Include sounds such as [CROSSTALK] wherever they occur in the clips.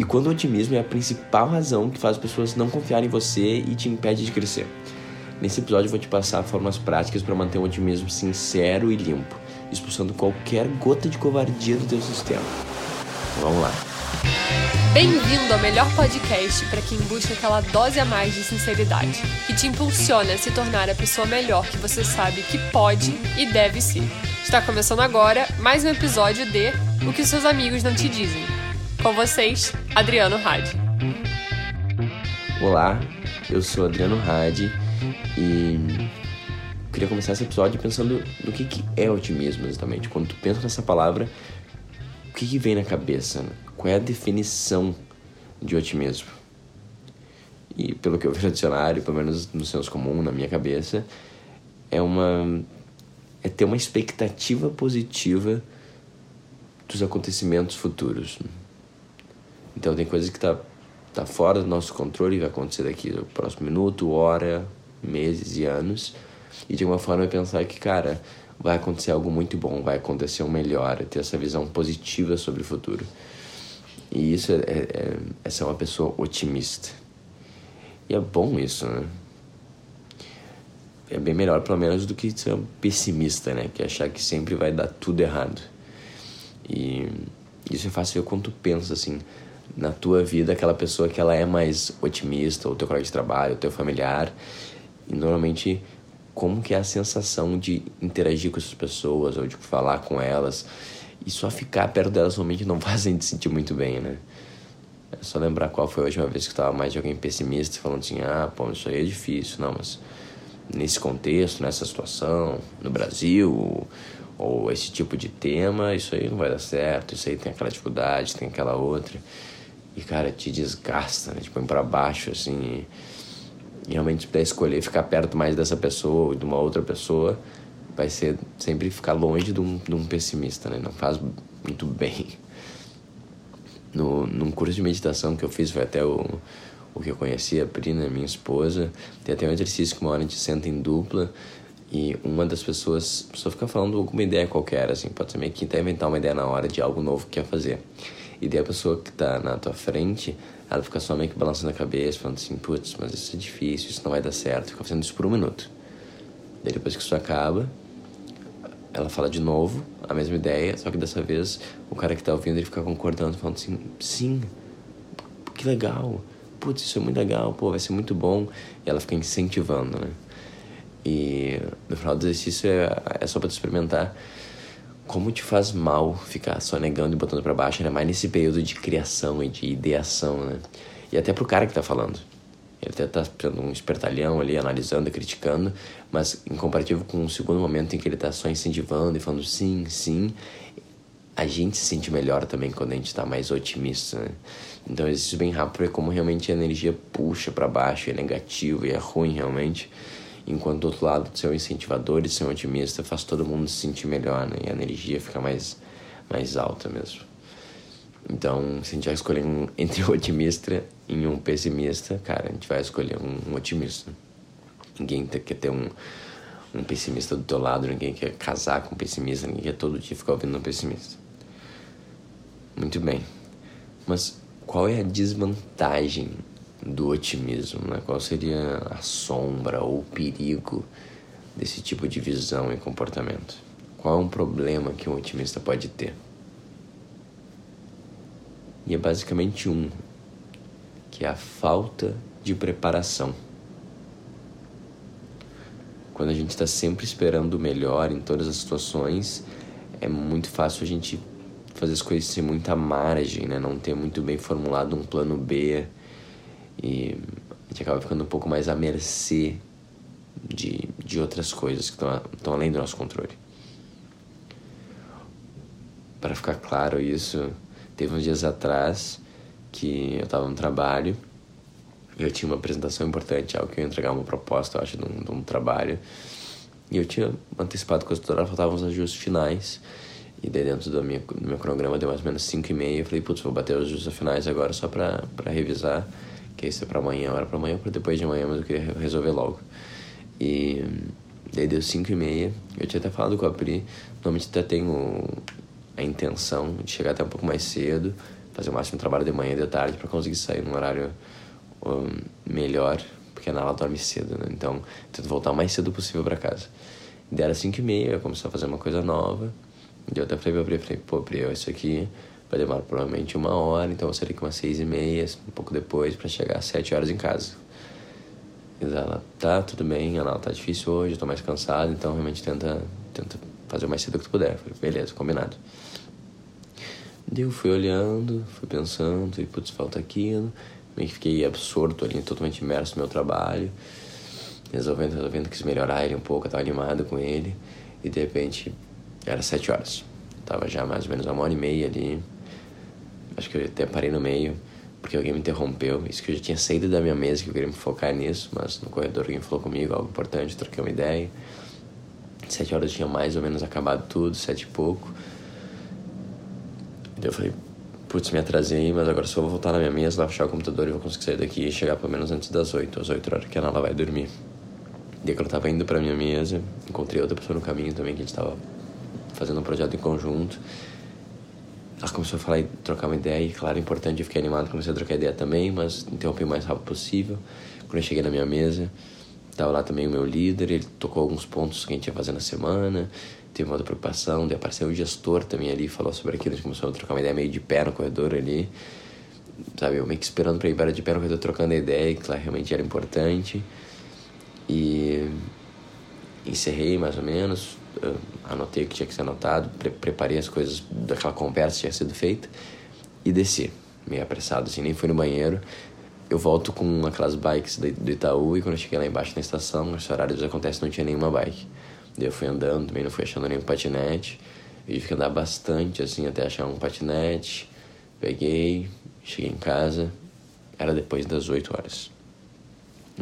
e quando o otimismo é a principal razão que faz as pessoas não confiarem em você e te impede de crescer. Nesse episódio eu vou te passar formas práticas para manter um otimismo sincero e limpo, expulsando qualquer gota de covardia do teu sistema. Vamos lá. Bem-vindo ao melhor podcast para quem busca aquela dose a mais de sinceridade, que te impulsiona a se tornar a pessoa melhor que você sabe que pode e deve ser. Está começando agora mais um episódio de O que seus amigos não te dizem. Com vocês, Adriano Hadi. Olá, eu sou Adriano Hadi e queria começar esse episódio pensando no que, que é otimismo exatamente. Quando tu pensa nessa palavra, o que, que vem na cabeça? Né? Qual é a definição de otimismo? E pelo que eu vi no dicionário, pelo menos no senso comum, na minha cabeça, é uma é ter uma expectativa positiva dos acontecimentos futuros. Então tem coisas que tá tá fora do nosso controle vai acontecer daqui no próximo minuto, hora, meses e anos. E de alguma forma pensar que, cara, vai acontecer algo muito bom, vai acontecer um melhor, ter essa visão positiva sobre o futuro. E isso é, é, é, é ser uma pessoa otimista. E é bom isso, né? É bem melhor, pelo menos, do que ser um pessimista, né? Que é achar que sempre vai dar tudo errado. E isso é fácil quando tu pensa, assim, na tua vida, aquela pessoa que ela é mais otimista, ou teu colega de trabalho, ou teu familiar. E normalmente, como que é a sensação de interagir com essas pessoas, ou de falar com elas e só ficar perto delas realmente não [LAUGHS] fazem te sentir muito bem, né? É só lembrar qual foi a última vez que estava mais de alguém pessimista, falando assim: ah, pô, isso aí é difícil. Não, mas nesse contexto, nessa situação, no Brasil, ou esse tipo de tema, isso aí não vai dar certo, isso aí tem aquela dificuldade, tem aquela outra. E, cara, te desgasta, né? Te põe pra baixo, assim. E realmente, se puder escolher ficar perto mais dessa pessoa ou de uma outra pessoa, vai ser sempre ficar longe de um, de um pessimista, né? Não faz muito bem. No, num curso de meditação que eu fiz, foi até o, o que eu conheci, a Prina, minha esposa, tem até um exercício que uma hora a gente senta em dupla e uma das pessoas, pessoa fica falando alguma ideia qualquer, assim, pode ser meio que tentar inventar uma ideia na hora de algo novo que quer fazer. E daí a pessoa que tá na tua frente, ela fica só meio que balançando a cabeça, falando assim, putz, mas isso é difícil, isso não vai dar certo. Fica fazendo isso por um minuto. Daí depois que isso acaba, ela fala de novo a mesma ideia, só que dessa vez o cara que tá ouvindo ele fica concordando, falando assim: sim, que legal, putz, isso é muito legal, pô, vai ser muito bom. E ela fica incentivando, né? E no final do exercício é, é só tu experimentar como te faz mal ficar só negando e botando para baixo, ainda mais nesse período de criação e de ideação, né? E até pro cara que tá falando. Ele até tá sendo um espertalhão ali, analisando e criticando, mas em comparativo com o segundo momento em que ele tá só incentivando e falando sim, sim, a gente se sente melhor também quando a gente tá mais otimista, né? Então, exercício bem rápido é como realmente a energia puxa para baixo, é negativo e é ruim realmente. Enquanto do outro lado, ser um incentivador e ser um otimista faz todo mundo se sentir melhor, né? E a energia fica mais, mais alta mesmo. Então, se a gente vai escolher um, [LAUGHS] entre um otimista e um pessimista, cara, a gente vai escolher um, um otimista. Ninguém quer ter um, um pessimista do teu lado, ninguém quer casar com um pessimista, ninguém quer todo dia ficar ouvindo um pessimista. Muito bem. Mas qual é a desvantagem do otimismo? Né? Qual seria a sombra ou o perigo desse tipo de visão e comportamento? Qual é um problema que um otimista pode ter? E é basicamente um, que é a falta de preparação. Quando a gente está sempre esperando o melhor em todas as situações, é muito fácil a gente fazer as coisas sem muita margem, né? Não ter muito bem formulado um plano B e a gente acaba ficando um pouco mais à mercê de, de outras coisas que estão além do nosso controle. Para ficar claro isso, Teve uns dias atrás que eu estava no trabalho e eu tinha uma apresentação importante, algo que eu ia entregar uma proposta, eu acho, de um, de um trabalho. E eu tinha antecipado com a tutora, faltavam os ajustes finais. E daí dentro do meu, do meu cronograma deu mais ou menos 5 e meia. Eu falei, putz, vou bater os ajustes finais agora só pra revisar. Que isso é pra amanhã, hora pra amanhã, pra depois de amanhã, mas eu queria resolver logo. E daí deu 5 e meia. Eu tinha até falado com a Pri. Normalmente até tenho a intenção de chegar até um pouco mais cedo, fazer o máximo trabalho de manhã e de tarde para conseguir sair num horário um, melhor, porque a Nala dorme cedo, né? Então, tento voltar o mais cedo possível para casa. E daí era 5 e meia, eu comecei a fazer uma coisa nova. E eu até falei pra Pri, falei, pô, Pri, isso aqui vai demorar provavelmente uma hora, então eu sair daqui umas seis e meia, um pouco depois, para chegar às sete horas em casa. E ela, tá, tudo bem, ela tá difícil hoje, eu tô mais cansado, então realmente tenta, tenta fazer o mais cedo que tu puder. Falei, beleza, combinado. Daí eu fui olhando, fui pensando, e putz, falta aquilo. Meio que fiquei absorto ali, totalmente imerso no meu trabalho. Resolvendo, resolvendo, quis melhorar ele um pouco, eu tava animado com ele. E de repente, era sete horas. tava já mais ou menos uma hora e meia ali. Acho que eu até parei no meio, porque alguém me interrompeu. Isso que eu já tinha saído da minha mesa, que eu queria me focar nisso, mas no corredor alguém falou comigo, algo importante, troquei uma ideia. Sete horas eu tinha mais ou menos acabado tudo, sete e pouco. Daí eu falei, putz, me atrasei, mas agora só vou voltar na minha mesa, lá fechar o computador e vou conseguir sair daqui e chegar pelo menos antes das oito, às oito horas que a Nala vai dormir. Daí quando eu tava indo pra minha mesa, encontrei outra pessoa no caminho também, que a gente tava fazendo um projeto em conjunto. Ela começou a falar e trocar uma ideia, e claro, é importante, eu fiquei animado, comecei a trocar ideia também, mas interrompi o mais rápido possível. Quando eu cheguei na minha mesa, tava lá também o meu líder, ele tocou alguns pontos que a gente ia fazer na semana, teve uma outra preocupação, daí apareceu o gestor também ali, falou sobre aquilo, a gente começou a trocar uma ideia meio de pé no corredor ali, sabe, eu meio que esperando pra ir embora de pé no corredor, trocando ideia, que lá realmente era importante. E encerrei mais ou menos, anotei o que tinha que ser anotado, pre preparei as coisas daquela conversa que tinha sido feita e desci, meio apressado, assim, nem fui no banheiro. Eu volto com aquelas bikes do Itaú e quando eu cheguei lá embaixo na estação, nesse horário acontece, não tinha nenhuma bike. Daí eu fui andando, também não fui achando nenhum patinete. Eu tive que andar bastante, assim, até achar um patinete. Peguei, cheguei em casa, era depois das 8 horas.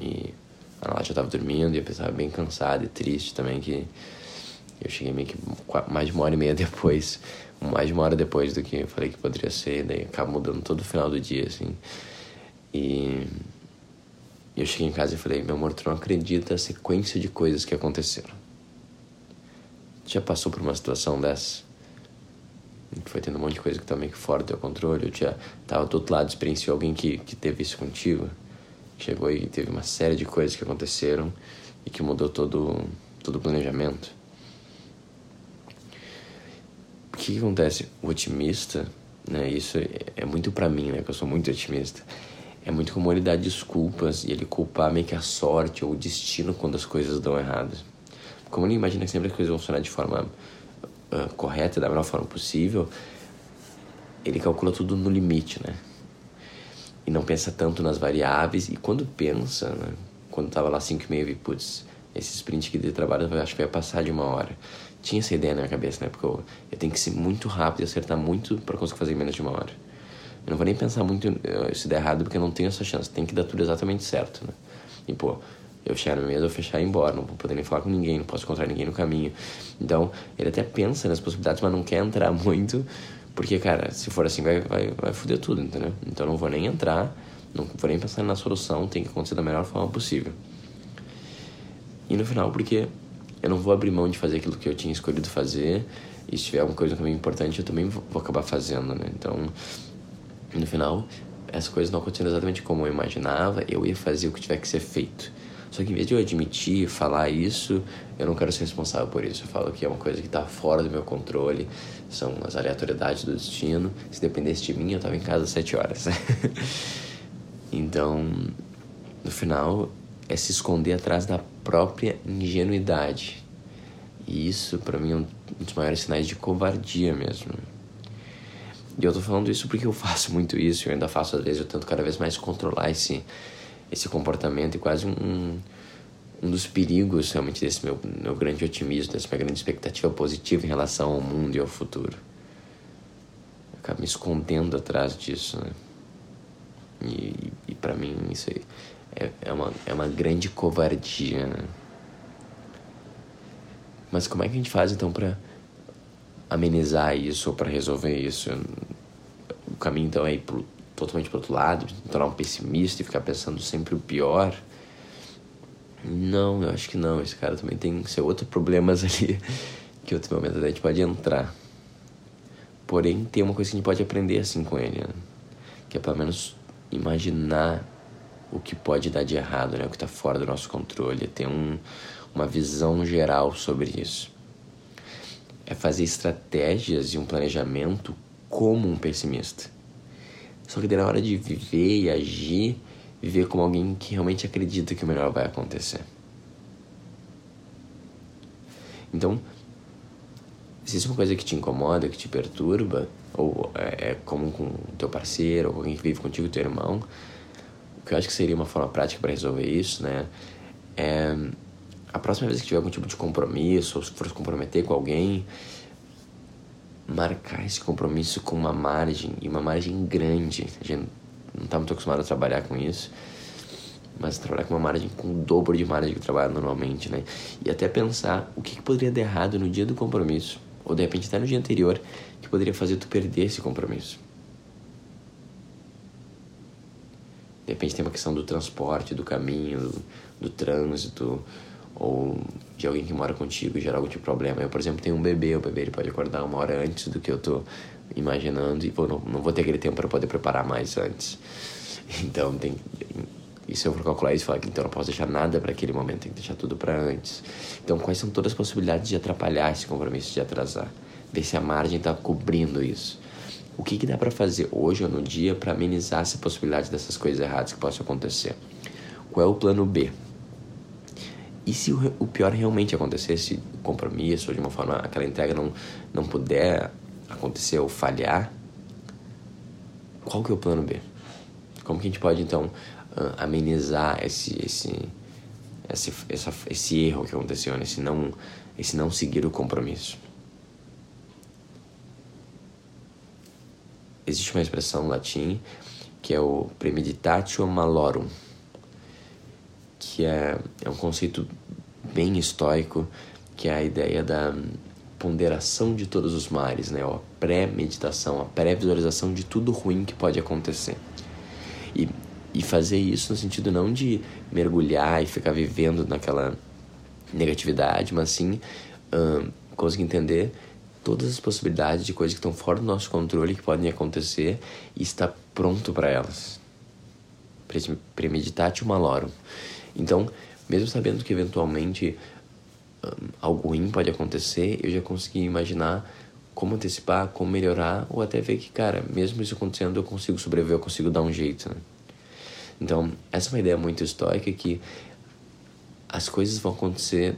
E a já tava dormindo e eu pensava bem cansado e triste também que eu cheguei meio que mais de uma hora e meia depois, mais de uma hora depois do que eu falei que poderia ser, daí acaba mudando todo o final do dia, assim. E eu cheguei em casa e falei, meu amor, tu não acredita a sequência de coisas que aconteceram. Já passou por uma situação dessa? Foi tendo um monte de coisa que tá meio que fora do teu controle, eu já tava do outro lado, experienciou alguém que, que teve isso contigo. Chegou e teve uma série de coisas que aconteceram e que mudou todo, todo o planejamento. O que, que acontece? O otimista, né? Isso é, é muito para mim, né? Que eu sou muito otimista. É muito como ele dar desculpas e ele culpar meio que a sorte ou o destino quando as coisas dão errado. Como ele imagina que sempre as coisas vão funcionar de forma uh, correta, da melhor forma possível, ele calcula tudo no limite, né? E não pensa tanto nas variáveis. E quando pensa, né? Quando tava lá 5 e meia, eu vi, putz, esse sprint aqui de trabalho acho que vai passar de uma hora tinha essa ideia na minha cabeça, né? Porque eu, eu tenho que ser muito rápido e acertar muito para conseguir fazer em menos de uma hora. Eu não vou nem pensar muito uh, se der errado, porque eu não tenho essa chance. Tem que dar tudo exatamente certo, né? E, pô, eu chegar no meio, eu fechar e ir embora. Não vou poder nem falar com ninguém, não posso encontrar ninguém no caminho. Então, ele até pensa nas possibilidades, mas não quer entrar [LAUGHS] muito, porque, cara, se for assim, vai, vai, vai foder tudo, entendeu? Então, eu não vou nem entrar, não vou nem pensar na solução, tem que acontecer da melhor forma possível. E no final, porque eu não vou abrir mão de fazer aquilo que eu tinha escolhido fazer. E se tiver alguma coisa também importante, eu também vou, acabar fazendo, né? Então, no final, as coisas não aconteceram exatamente como eu imaginava. Eu ia fazer o que tiver que ser feito. Só que em vez de eu admitir, falar isso, eu não quero ser responsável por isso. Eu falo que é uma coisa que está fora do meu controle, são as aleatoriedades do destino. Se dependesse de mim, eu estava em casa às sete horas. [LAUGHS] então, no final, é se esconder atrás da própria ingenuidade. E isso, para mim, é um dos maiores sinais de covardia mesmo. E eu tô falando isso porque eu [LAUGHS] faço muito isso, eu ainda faço às vezes, eu tento cada vez mais controlar esse, esse comportamento e quase um, um dos perigos realmente desse meu, meu grande otimismo, dessa minha grande expectativa positiva em relação ao mundo e ao futuro. Eu acabo me escondendo atrás disso, né? E, e para mim isso é, é, uma, é uma grande covardia, né? Mas como é que a gente faz então para amenizar isso ou para resolver isso? O caminho então é ir pro, totalmente para outro lado, tornar um pessimista e ficar pensando sempre o pior? Não, eu acho que não. Esse cara também tem seu outros problemas [LAUGHS] ali que outro momento a gente pode entrar. Porém, tem uma coisa que a gente pode aprender assim com ele, né? que é pelo menos imaginar o que pode dar de errado, né? o que está fora do nosso controle, ter um, uma visão geral sobre isso. É fazer estratégias e um planejamento como um pessimista. Só que na hora de viver e agir, viver como alguém que realmente acredita que o melhor vai acontecer. Então, se isso é uma coisa que te incomoda, que te perturba, ou é, é comum com teu parceiro, ou alguém que vive contigo, teu irmão, o que eu acho que seria uma forma prática para resolver isso, né? É a próxima vez que tiver algum tipo de compromisso, ou se for se comprometer com alguém, marcar esse compromisso com uma margem, e uma margem grande. A gente não está muito acostumado a trabalhar com isso, mas trabalhar com uma margem com o dobro de margem que eu trabalho normalmente, né? E até pensar o que, que poderia dar errado no dia do compromisso, ou de repente até no dia anterior, que poderia fazer tu perder esse compromisso. De repente tem uma questão do transporte, do caminho, do, do trânsito, ou de alguém que mora contigo e gerar algum tipo de problema. Eu, por exemplo, tenho um bebê, o bebê ele pode acordar uma hora antes do que eu tô imaginando e vou, não, não vou ter aquele tempo para poder preparar mais antes. [LAUGHS] Então, tem, e se eu for calcular isso, falar que então eu não posso deixar nada para aquele momento, tem que deixar tudo para antes. Então, quais são todas as possibilidades de atrapalhar esse compromisso, de atrasar? Ver se a margem está cobrindo isso. O que, que dá para fazer hoje ou no dia para amenizar essa possibilidade dessas coisas erradas que possam acontecer? Qual é o plano B? E se o, pior realmente acontecer, se o compromisso ou de uma forma aquela entrega não, não puder acontecer ou falhar, qual que é o plano B? Como que a gente pode então amenizar esse esse esse, essa, esse erro que aconteceu, né? esse não esse não seguir o compromisso? Existe uma expressão latim que é o premeditatio malorum que é, é um conceito bem estoico, que é a ideia da ponderação de todos os mares, né? a pré-meditação, a pré-visualização de tudo ruim que pode acontecer. E, e fazer isso no sentido não de mergulhar e ficar vivendo naquela negatividade, mas sim um, conseguir entender todas as possibilidades de coisas que estão fora do nosso controle que podem acontecer e estar pronto para elas. Premeditate malorum. Então, mesmo sabendo que eventualmente um, algo ruim pode acontecer, eu já consegui imaginar como antecipar, como melhorar, ou até ver que, cara, mesmo isso acontecendo, eu consigo sobreviver, eu consigo dar um jeito, né? Então, essa é uma ideia muito estoica que as coisas vão acontecer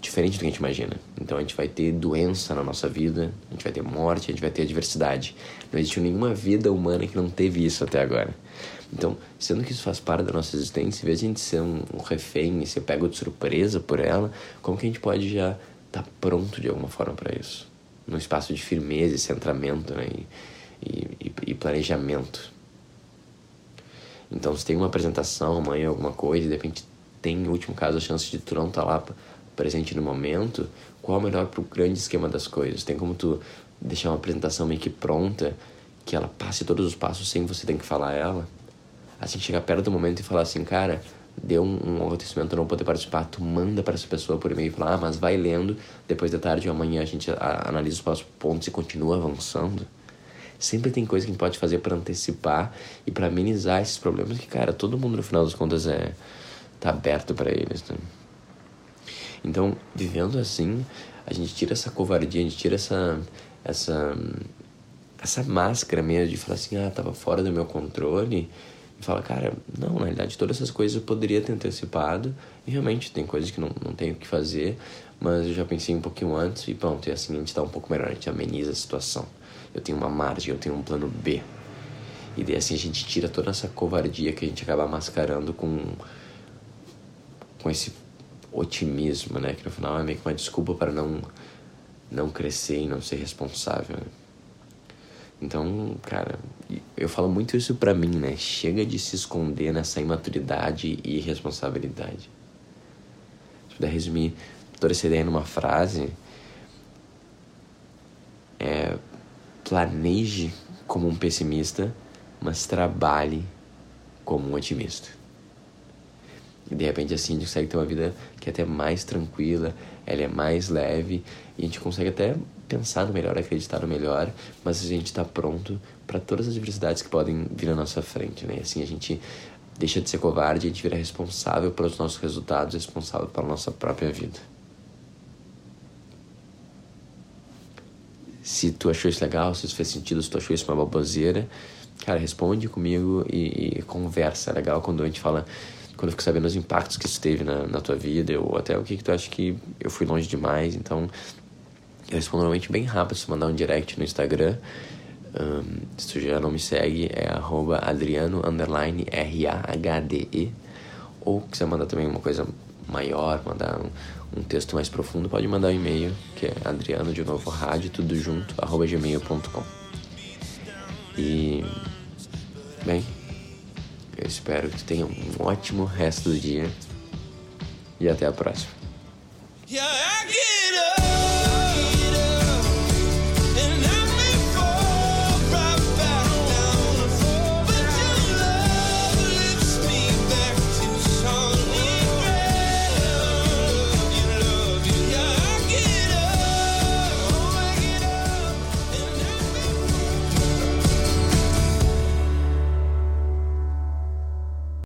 diferente do que a gente imagina. Então a gente vai ter doença na nossa vida, a gente vai ter morte, a gente vai ter adversidade. Não existe nenhuma vida humana que não teve isso até agora. Então, sendo que isso faz parte da nossa existência, em vez de a gente ser um, um refém e ser pego de surpresa por ela, como que a gente pode já estar tá pronto de alguma forma para isso? Num espaço de firmeza e centramento né? e, e, e planejamento. Então, se tem uma apresentação amanhã, alguma coisa, e de repente tem, no último caso, a chance de tu não estar tá lá presente no momento, qual é o melhor para o grande esquema das coisas? Tem como tu deixar uma apresentação meio que pronta, que ela passe todos os passos sem você ter que falar ela? Assim, chegar perto do momento e falar assim, cara, deu um, um acontecimento, não poder participar, tu manda para essa pessoa por e-mail e fala, ah, mas vai lendo, depois da tarde ou amanhã a gente analisa os próximos pontos e continua avançando. Sempre tem coisa que a gente pode fazer para antecipar e para amenizar esses problemas que, cara, todo mundo no final das contas é tá aberto para eles, né? Então, vivendo assim, a gente tira essa covardia, a gente tira essa essa essa máscara mesmo de falar assim, ah, tava fora do meu controle fala, cara, não, na realidade todas essas coisas eu poderia ter antecipado e realmente tem coisas que não, não tenho o que fazer, mas eu já pensei um pouquinho antes e pronto, e assim a gente tá um pouco melhor, a gente ameniza a situação. Eu tenho uma margem, eu tenho um plano B. E daí assim a gente tira toda essa covardia que a gente acaba mascarando com, com esse otimismo, né? Que no final é meio que uma desculpa para não, não crescer e não ser responsável. Né? Então, cara, eu falo muito isso pra mim, né? Chega de se esconder nessa imaturidade e irresponsabilidade. Se puder resumir toda essa ideia numa frase, é planeje como um pessimista, mas trabalhe como um otimista. E de repente assim a gente consegue ter uma vida que é até mais tranquila, ela é mais leve e a gente consegue até pensar no melhor, acreditar no melhor, mas a gente está pronto para todas as adversidades que podem vir à nossa frente, né? Assim a gente deixa de ser covarde, a gente vira responsável pelos nossos resultados, responsável pela nossa própria vida. Se tu achou isso legal, se isso fez sentido, se tu achou isso uma baboseira, cara, responde comigo e, e conversa. É legal quando a gente fala, quando eu fico sabendo os impactos que isso teve na, na tua vida, ou até o que, que tu acha que eu fui longe demais. Então, eu respondo normalmente bem rápido se mandar um direct no Instagram. Um, se tu já não me segue, é arroba adriano, R-A-H-D-E. Ou quiser mandar também uma coisa maior, mandar um, um texto mais profundo, pode mandar um e-mail, que é adriano, de novo, rádio, tudo junto, arroba gmail.com. E, bem, eu espero que tu tenha um ótimo resto do dia e até a próxima. Yeah,